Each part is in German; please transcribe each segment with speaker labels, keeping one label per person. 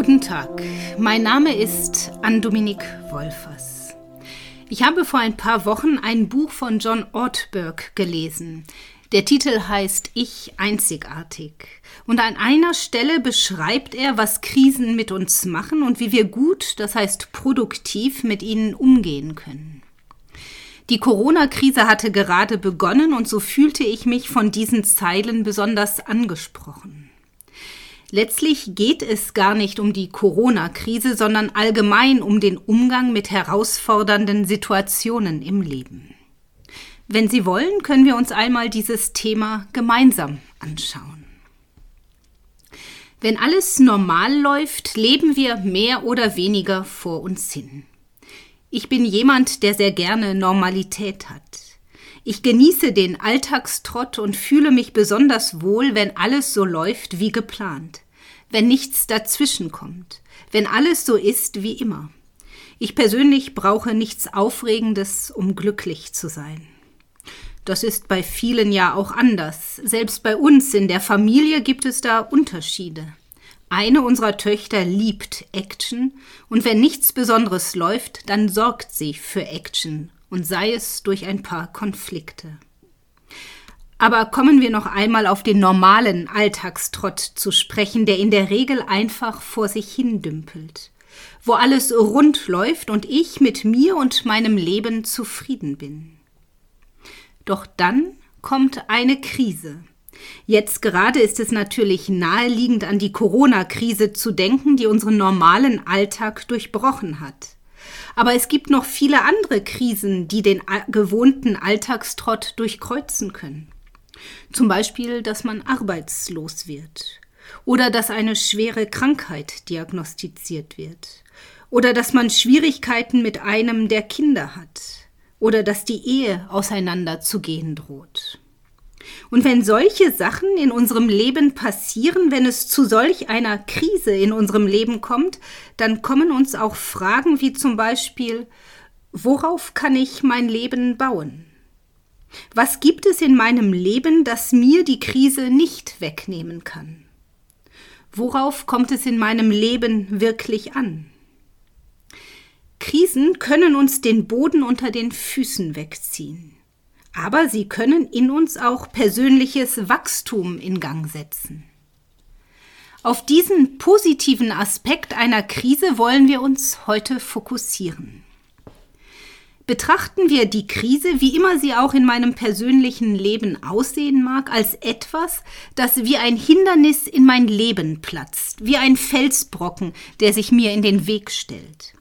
Speaker 1: Guten Tag, mein Name ist Ann-Dominik Wolfers. Ich habe vor ein paar Wochen ein Buch von John Ortberg gelesen. Der Titel heißt Ich einzigartig. Und an einer Stelle beschreibt er, was Krisen mit uns machen und wie wir gut, das heißt produktiv, mit ihnen umgehen können. Die Corona-Krise hatte gerade begonnen und so fühlte ich mich von diesen Zeilen besonders angesprochen. Letztlich geht es gar nicht um die Corona-Krise, sondern allgemein um den Umgang mit herausfordernden Situationen im Leben. Wenn Sie wollen, können wir uns einmal dieses Thema gemeinsam anschauen. Wenn alles normal läuft, leben wir mehr oder weniger vor uns hin. Ich bin jemand, der sehr gerne Normalität hat. Ich genieße den Alltagstrott und fühle mich besonders wohl, wenn alles so läuft wie geplant, wenn nichts dazwischen kommt, wenn alles so ist wie immer. Ich persönlich brauche nichts Aufregendes, um glücklich zu sein. Das ist bei vielen ja auch anders. Selbst bei uns in der Familie gibt es da Unterschiede. Eine unserer Töchter liebt Action und wenn nichts Besonderes läuft, dann sorgt sie für Action und sei es durch ein paar Konflikte. Aber kommen wir noch einmal auf den normalen Alltagstrott zu sprechen, der in der Regel einfach vor sich hin dümpelt, wo alles rund läuft und ich mit mir und meinem Leben zufrieden bin. Doch dann kommt eine Krise. Jetzt gerade ist es natürlich naheliegend an die Corona-Krise zu denken, die unseren normalen Alltag durchbrochen hat. Aber es gibt noch viele andere Krisen, die den gewohnten Alltagstrott durchkreuzen können. Zum Beispiel, dass man arbeitslos wird oder dass eine schwere Krankheit diagnostiziert wird oder dass man Schwierigkeiten mit einem der Kinder hat oder dass die Ehe auseinanderzugehen droht. Und wenn solche Sachen in unserem Leben passieren, wenn es zu solch einer Krise in unserem Leben kommt, dann kommen uns auch Fragen wie zum Beispiel, worauf kann ich mein Leben bauen? Was gibt es in meinem Leben, das mir die Krise nicht wegnehmen kann? Worauf kommt es in meinem Leben wirklich an? Krisen können uns den Boden unter den Füßen wegziehen aber sie können in uns auch persönliches Wachstum in Gang setzen. Auf diesen positiven Aspekt einer Krise wollen wir uns heute fokussieren. Betrachten wir die Krise, wie immer sie auch in meinem persönlichen Leben aussehen mag, als etwas, das wie ein Hindernis in mein Leben platzt, wie ein Felsbrocken, der sich mir in den Weg stellt.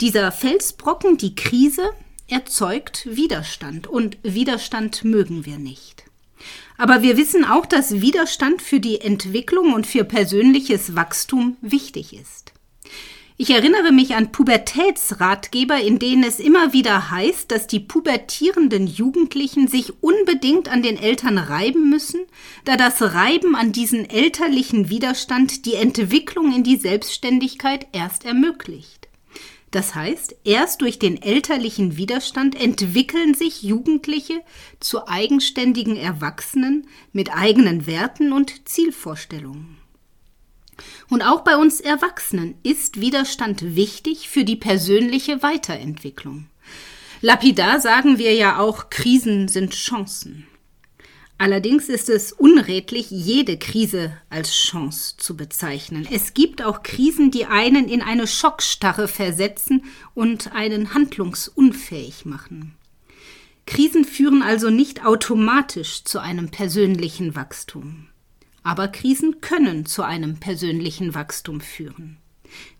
Speaker 1: Dieser Felsbrocken, die Krise, erzeugt Widerstand und Widerstand mögen wir nicht. Aber wir wissen auch, dass Widerstand für die Entwicklung und für persönliches Wachstum wichtig ist. Ich erinnere mich an Pubertätsratgeber, in denen es immer wieder heißt, dass die pubertierenden Jugendlichen sich unbedingt an den Eltern reiben müssen, da das Reiben an diesen elterlichen Widerstand die Entwicklung in die Selbstständigkeit erst ermöglicht. Das heißt, erst durch den elterlichen Widerstand entwickeln sich Jugendliche zu eigenständigen Erwachsenen mit eigenen Werten und Zielvorstellungen. Und auch bei uns Erwachsenen ist Widerstand wichtig für die persönliche Weiterentwicklung. Lapidar sagen wir ja auch, Krisen sind Chancen. Allerdings ist es unredlich, jede Krise als Chance zu bezeichnen. Es gibt auch Krisen, die einen in eine Schockstarre versetzen und einen handlungsunfähig machen. Krisen führen also nicht automatisch zu einem persönlichen Wachstum. Aber Krisen können zu einem persönlichen Wachstum führen.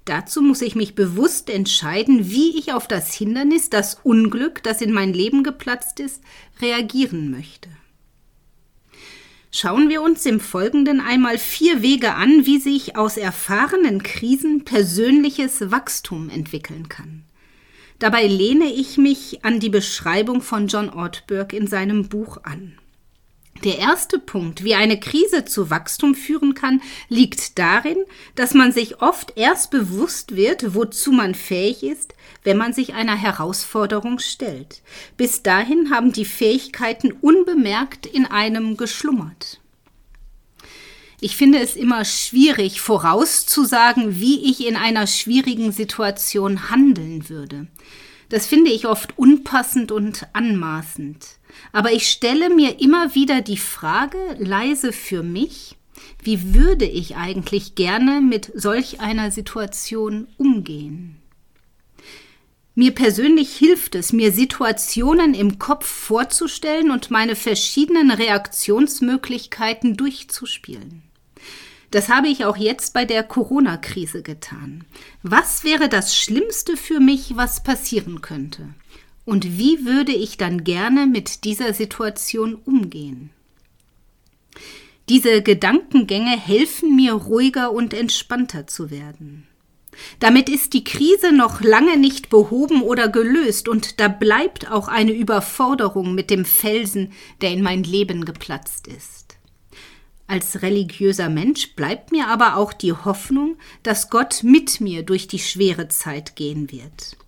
Speaker 1: Dazu muss ich mich bewusst entscheiden, wie ich auf das Hindernis, das Unglück, das in mein Leben geplatzt ist, reagieren möchte. Schauen wir uns im Folgenden einmal vier Wege an, wie sich aus erfahrenen Krisen persönliches Wachstum entwickeln kann. Dabei lehne ich mich an die Beschreibung von John Ortberg in seinem Buch an. Der erste Punkt, wie eine Krise zu Wachstum führen kann, liegt darin, dass man sich oft erst bewusst wird, wozu man fähig ist, wenn man sich einer Herausforderung stellt. Bis dahin haben die Fähigkeiten unbemerkt in einem geschlummert. Ich finde es immer schwierig vorauszusagen, wie ich in einer schwierigen Situation handeln würde. Das finde ich oft unpassend und anmaßend. Aber ich stelle mir immer wieder die Frage, leise für mich, wie würde ich eigentlich gerne mit solch einer Situation umgehen? Mir persönlich hilft es, mir Situationen im Kopf vorzustellen und meine verschiedenen Reaktionsmöglichkeiten durchzuspielen. Das habe ich auch jetzt bei der Corona-Krise getan. Was wäre das Schlimmste für mich, was passieren könnte? Und wie würde ich dann gerne mit dieser Situation umgehen? Diese Gedankengänge helfen mir ruhiger und entspannter zu werden. Damit ist die Krise noch lange nicht behoben oder gelöst, und da bleibt auch eine Überforderung mit dem Felsen, der in mein Leben geplatzt ist. Als religiöser Mensch bleibt mir aber auch die Hoffnung, dass Gott mit mir durch die schwere Zeit gehen wird.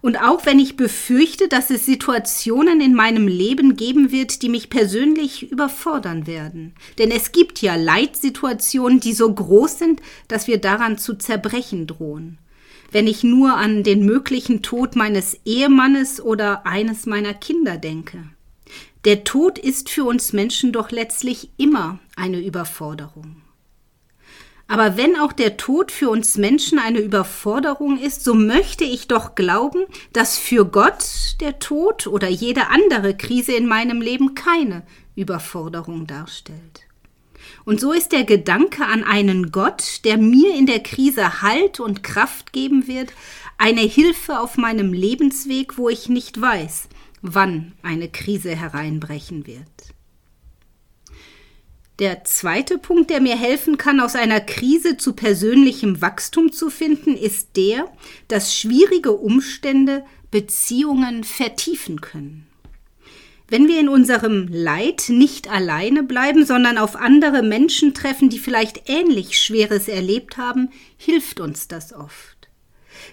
Speaker 1: Und auch wenn ich befürchte, dass es Situationen in meinem Leben geben wird, die mich persönlich überfordern werden. Denn es gibt ja Leitsituationen, die so groß sind, dass wir daran zu zerbrechen drohen. Wenn ich nur an den möglichen Tod meines Ehemannes oder eines meiner Kinder denke. Der Tod ist für uns Menschen doch letztlich immer eine Überforderung. Aber wenn auch der Tod für uns Menschen eine Überforderung ist, so möchte ich doch glauben, dass für Gott der Tod oder jede andere Krise in meinem Leben keine Überforderung darstellt. Und so ist der Gedanke an einen Gott, der mir in der Krise Halt und Kraft geben wird, eine Hilfe auf meinem Lebensweg, wo ich nicht weiß, wann eine Krise hereinbrechen wird. Der zweite Punkt, der mir helfen kann, aus einer Krise zu persönlichem Wachstum zu finden, ist der, dass schwierige Umstände Beziehungen vertiefen können. Wenn wir in unserem Leid nicht alleine bleiben, sondern auf andere Menschen treffen, die vielleicht ähnlich Schweres erlebt haben, hilft uns das oft.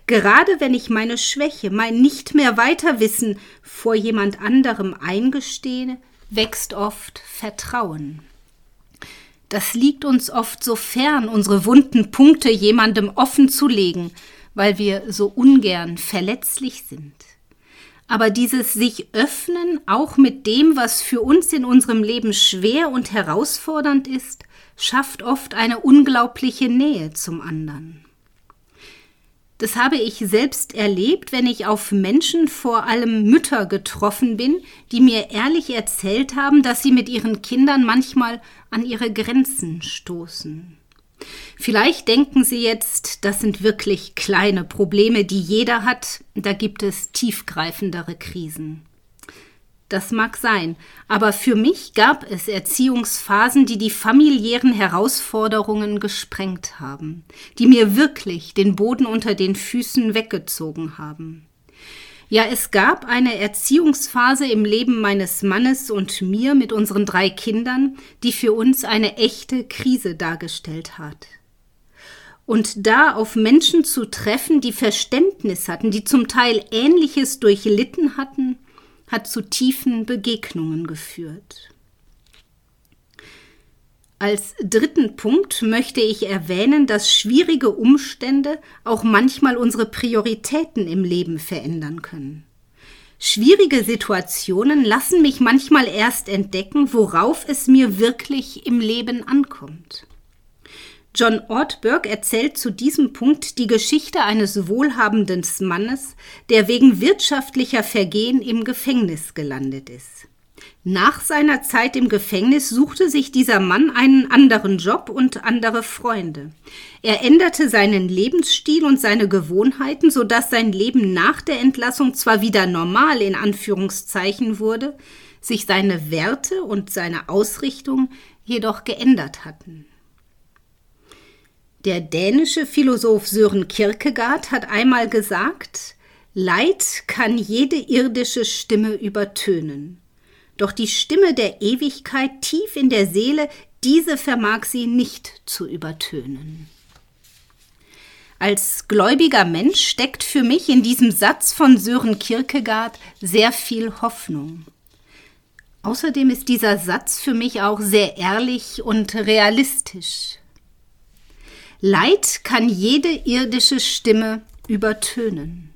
Speaker 1: Gerade wenn ich meine Schwäche, mein nicht mehr weiterwissen vor jemand anderem eingestehe, wächst oft Vertrauen. Das liegt uns oft so fern, unsere wunden Punkte jemandem offen zu legen, weil wir so ungern verletzlich sind. Aber dieses sich öffnen, auch mit dem, was für uns in unserem Leben schwer und herausfordernd ist, schafft oft eine unglaubliche Nähe zum anderen. Das habe ich selbst erlebt, wenn ich auf Menschen, vor allem Mütter, getroffen bin, die mir ehrlich erzählt haben, dass sie mit ihren Kindern manchmal an ihre Grenzen stoßen. Vielleicht denken Sie jetzt, das sind wirklich kleine Probleme, die jeder hat, da gibt es tiefgreifendere Krisen. Das mag sein, aber für mich gab es Erziehungsphasen, die die familiären Herausforderungen gesprengt haben, die mir wirklich den Boden unter den Füßen weggezogen haben. Ja, es gab eine Erziehungsphase im Leben meines Mannes und mir mit unseren drei Kindern, die für uns eine echte Krise dargestellt hat. Und da auf Menschen zu treffen, die Verständnis hatten, die zum Teil Ähnliches durchlitten hatten, hat zu tiefen Begegnungen geführt. Als dritten Punkt möchte ich erwähnen, dass schwierige Umstände auch manchmal unsere Prioritäten im Leben verändern können. Schwierige Situationen lassen mich manchmal erst entdecken, worauf es mir wirklich im Leben ankommt. John Ortberg erzählt zu diesem Punkt die Geschichte eines wohlhabenden Mannes, der wegen wirtschaftlicher Vergehen im Gefängnis gelandet ist. Nach seiner Zeit im Gefängnis suchte sich dieser Mann einen anderen Job und andere Freunde. Er änderte seinen Lebensstil und seine Gewohnheiten, so dass sein Leben nach der Entlassung zwar wieder normal in Anführungszeichen wurde, sich seine Werte und seine Ausrichtung jedoch geändert hatten. Der dänische Philosoph Sören Kierkegaard hat einmal gesagt, Leid kann jede irdische Stimme übertönen. Doch die Stimme der Ewigkeit tief in der Seele, diese vermag sie nicht zu übertönen. Als gläubiger Mensch steckt für mich in diesem Satz von Sören Kierkegaard sehr viel Hoffnung. Außerdem ist dieser Satz für mich auch sehr ehrlich und realistisch. Leid kann jede irdische Stimme übertönen.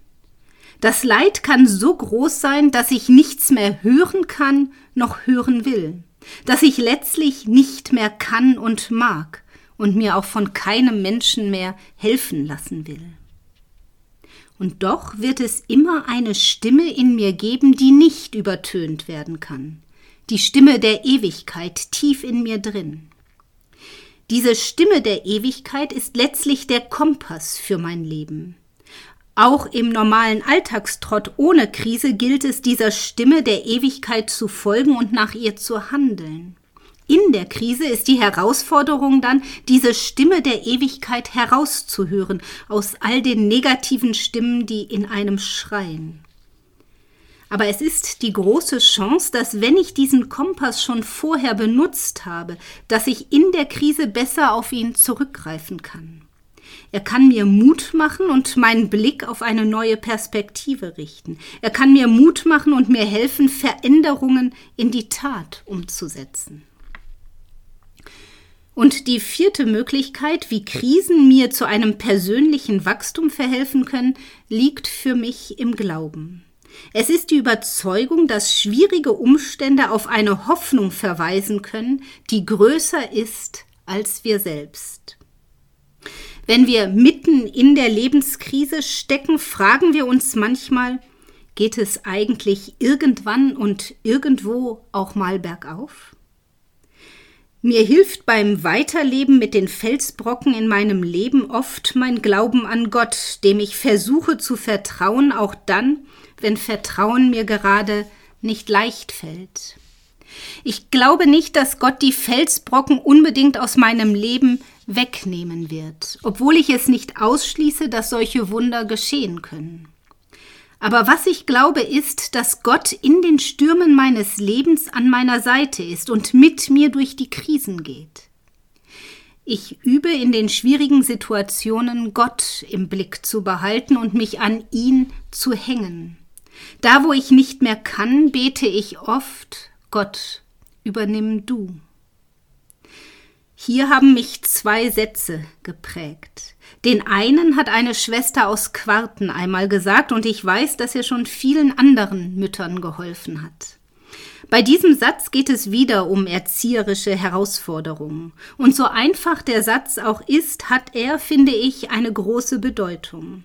Speaker 1: Das Leid kann so groß sein, dass ich nichts mehr hören kann noch hören will, dass ich letztlich nicht mehr kann und mag und mir auch von keinem Menschen mehr helfen lassen will. Und doch wird es immer eine Stimme in mir geben, die nicht übertönt werden kann, die Stimme der Ewigkeit tief in mir drin. Diese Stimme der Ewigkeit ist letztlich der Kompass für mein Leben. Auch im normalen Alltagstrott ohne Krise gilt es, dieser Stimme der Ewigkeit zu folgen und nach ihr zu handeln. In der Krise ist die Herausforderung dann, diese Stimme der Ewigkeit herauszuhören aus all den negativen Stimmen, die in einem schreien. Aber es ist die große Chance, dass wenn ich diesen Kompass schon vorher benutzt habe, dass ich in der Krise besser auf ihn zurückgreifen kann. Er kann mir Mut machen und meinen Blick auf eine neue Perspektive richten. Er kann mir Mut machen und mir helfen, Veränderungen in die Tat umzusetzen. Und die vierte Möglichkeit, wie Krisen mir zu einem persönlichen Wachstum verhelfen können, liegt für mich im Glauben. Es ist die Überzeugung, dass schwierige Umstände auf eine Hoffnung verweisen können, die größer ist als wir selbst. Wenn wir mitten in der Lebenskrise stecken, fragen wir uns manchmal, geht es eigentlich irgendwann und irgendwo auch mal bergauf? Mir hilft beim Weiterleben mit den Felsbrocken in meinem Leben oft mein Glauben an Gott, dem ich versuche zu vertrauen, auch dann, wenn Vertrauen mir gerade nicht leicht fällt. Ich glaube nicht, dass Gott die Felsbrocken unbedingt aus meinem Leben wegnehmen wird, obwohl ich es nicht ausschließe, dass solche Wunder geschehen können. Aber was ich glaube, ist, dass Gott in den Stürmen meines Lebens an meiner Seite ist und mit mir durch die Krisen geht. Ich übe in den schwierigen Situationen Gott im Blick zu behalten und mich an ihn zu hängen. Da, wo ich nicht mehr kann, bete ich oft, Gott, übernimm du. Hier haben mich zwei Sätze geprägt. Den einen hat eine Schwester aus Quarten einmal gesagt, und ich weiß, dass er schon vielen anderen Müttern geholfen hat. Bei diesem Satz geht es wieder um erzieherische Herausforderungen. Und so einfach der Satz auch ist, hat er, finde ich, eine große Bedeutung.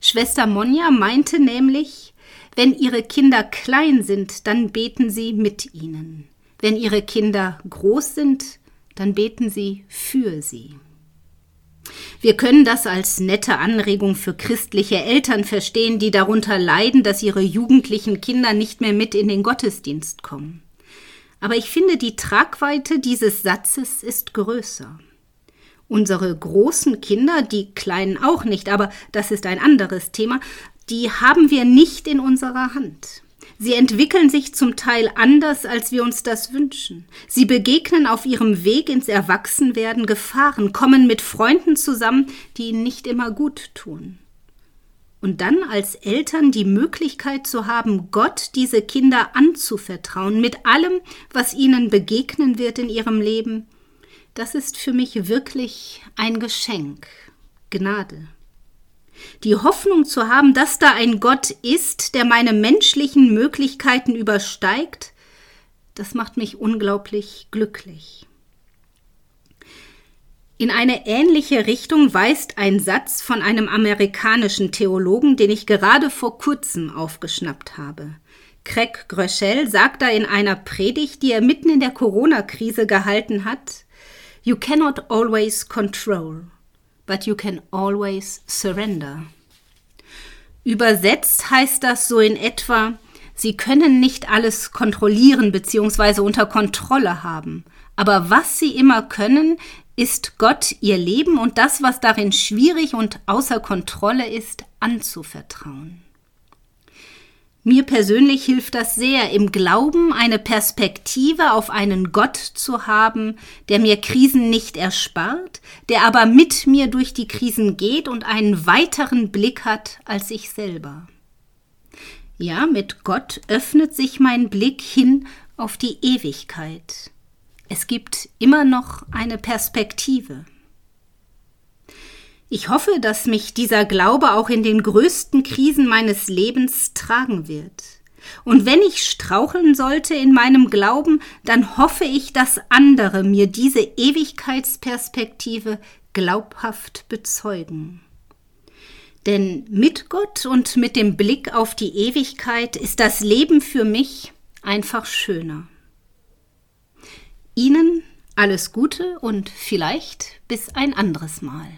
Speaker 1: Schwester Monja meinte nämlich, wenn ihre Kinder klein sind, dann beten sie mit ihnen. Wenn ihre Kinder groß sind, dann beten sie für sie. Wir können das als nette Anregung für christliche Eltern verstehen, die darunter leiden, dass ihre jugendlichen Kinder nicht mehr mit in den Gottesdienst kommen. Aber ich finde, die Tragweite dieses Satzes ist größer. Unsere großen Kinder, die kleinen auch nicht, aber das ist ein anderes Thema, die haben wir nicht in unserer Hand. Sie entwickeln sich zum Teil anders, als wir uns das wünschen. Sie begegnen auf ihrem Weg ins Erwachsenwerden Gefahren, kommen mit Freunden zusammen, die ihnen nicht immer gut tun. Und dann als Eltern die Möglichkeit zu haben, Gott diese Kinder anzuvertrauen mit allem, was ihnen begegnen wird in ihrem Leben, das ist für mich wirklich ein Geschenk, Gnade. Die Hoffnung zu haben, dass da ein Gott ist, der meine menschlichen Möglichkeiten übersteigt, das macht mich unglaublich glücklich. In eine ähnliche Richtung weist ein Satz von einem amerikanischen Theologen, den ich gerade vor kurzem aufgeschnappt habe. Craig Gröschel sagt da in einer Predigt, die er mitten in der Corona-Krise gehalten hat, You cannot always control but you can always surrender. Übersetzt heißt das so in etwa, Sie können nicht alles kontrollieren bzw. unter Kontrolle haben, aber was Sie immer können, ist Gott Ihr Leben und das, was darin schwierig und außer Kontrolle ist, anzuvertrauen. Mir persönlich hilft das sehr, im Glauben eine Perspektive auf einen Gott zu haben, der mir Krisen nicht erspart, der aber mit mir durch die Krisen geht und einen weiteren Blick hat als ich selber. Ja, mit Gott öffnet sich mein Blick hin auf die Ewigkeit. Es gibt immer noch eine Perspektive. Ich hoffe, dass mich dieser Glaube auch in den größten Krisen meines Lebens tragen wird. Und wenn ich straucheln sollte in meinem Glauben, dann hoffe ich, dass andere mir diese Ewigkeitsperspektive glaubhaft bezeugen. Denn mit Gott und mit dem Blick auf die Ewigkeit ist das Leben für mich einfach schöner. Ihnen alles Gute und vielleicht bis ein anderes Mal.